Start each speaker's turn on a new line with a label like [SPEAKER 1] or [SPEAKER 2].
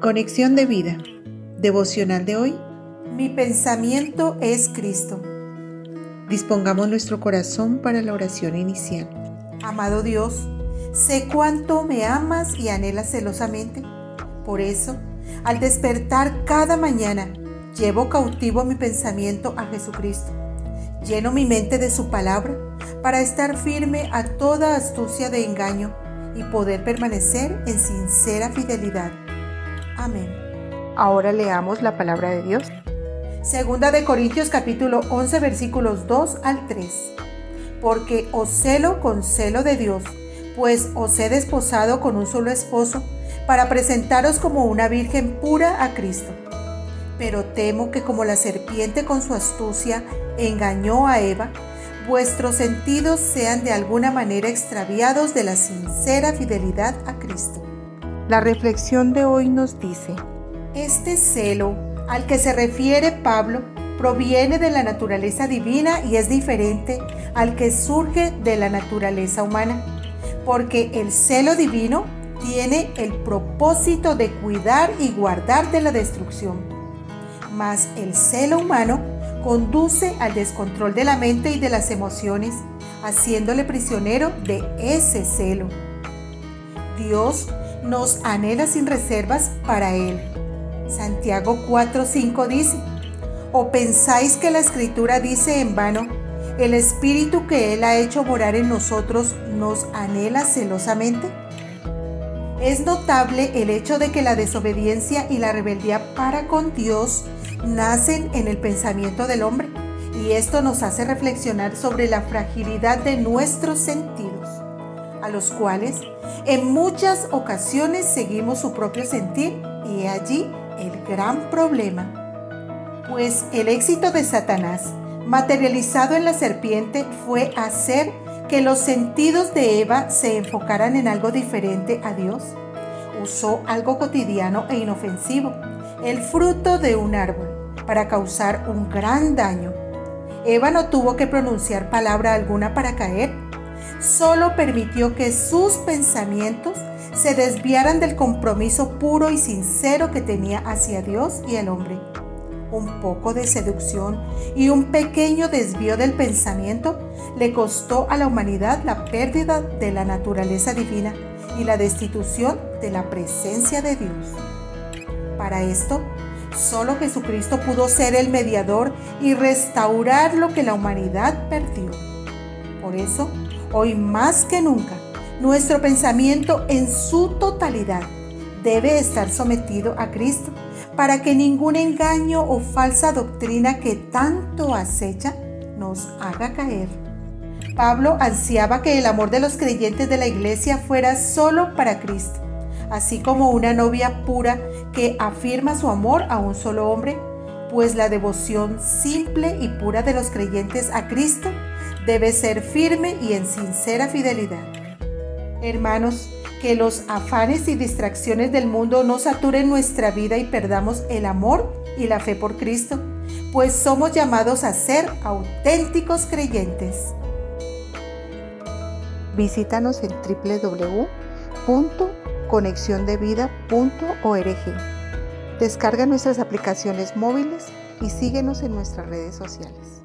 [SPEAKER 1] Conexión de vida. Devocional de hoy.
[SPEAKER 2] Mi pensamiento es Cristo.
[SPEAKER 1] Dispongamos nuestro corazón para la oración inicial.
[SPEAKER 2] Amado Dios, sé cuánto me amas y anhelas celosamente. Por eso, al despertar cada mañana, llevo cautivo mi pensamiento a Jesucristo. Lleno mi mente de su palabra para estar firme a toda astucia de engaño y poder permanecer en sincera fidelidad. Amén.
[SPEAKER 1] Ahora leamos la palabra de Dios.
[SPEAKER 2] Segunda de Corintios capítulo 11 versículos 2 al 3. Porque os celo con celo de Dios, pues os he desposado con un solo esposo, para presentaros como una virgen pura a Cristo. Pero temo que como la serpiente con su astucia engañó a Eva, vuestros sentidos sean de alguna manera extraviados de la sincera fidelidad a Cristo.
[SPEAKER 1] La reflexión de hoy nos dice,
[SPEAKER 2] Este celo al que se refiere Pablo proviene de la naturaleza divina y es diferente al que surge de la naturaleza humana, porque el celo divino tiene el propósito de cuidar y guardar de la destrucción, mas el celo humano conduce al descontrol de la mente y de las emociones, haciéndole prisionero de ese celo. Dios nos anhela sin reservas para Él. Santiago 4:5 dice, ¿o pensáis que la escritura dice en vano, el Espíritu que Él ha hecho morar en nosotros nos anhela celosamente? Es notable el hecho de que la desobediencia y la rebeldía para con Dios nacen en el pensamiento del hombre y esto nos hace reflexionar sobre la fragilidad de nuestros sentidos, a los cuales en muchas ocasiones seguimos su propio sentir y allí el gran problema. Pues el éxito de Satanás, materializado en la serpiente, fue hacer que los sentidos de Eva se enfocaran en algo diferente a Dios. Usó algo cotidiano e inofensivo, el fruto de un árbol para causar un gran daño. Eva no tuvo que pronunciar palabra alguna para caer, solo permitió que sus pensamientos se desviaran del compromiso puro y sincero que tenía hacia Dios y el hombre. Un poco de seducción y un pequeño desvío del pensamiento le costó a la humanidad la pérdida de la naturaleza divina y la destitución de la presencia de Dios. Para esto, Solo Jesucristo pudo ser el mediador y restaurar lo que la humanidad perdió. Por eso, hoy más que nunca, nuestro pensamiento en su totalidad debe estar sometido a Cristo para que ningún engaño o falsa doctrina que tanto acecha nos haga caer. Pablo ansiaba que el amor de los creyentes de la iglesia fuera solo para Cristo así como una novia pura que afirma su amor a un solo hombre, pues la devoción simple y pura de los creyentes a Cristo debe ser firme y en sincera fidelidad. Hermanos, que los afanes y distracciones del mundo no saturen nuestra vida y perdamos el amor y la fe por Cristo, pues somos llamados a ser auténticos creyentes.
[SPEAKER 1] Visítanos en www conexiondevida.org. Descarga nuestras aplicaciones móviles y síguenos en nuestras redes sociales.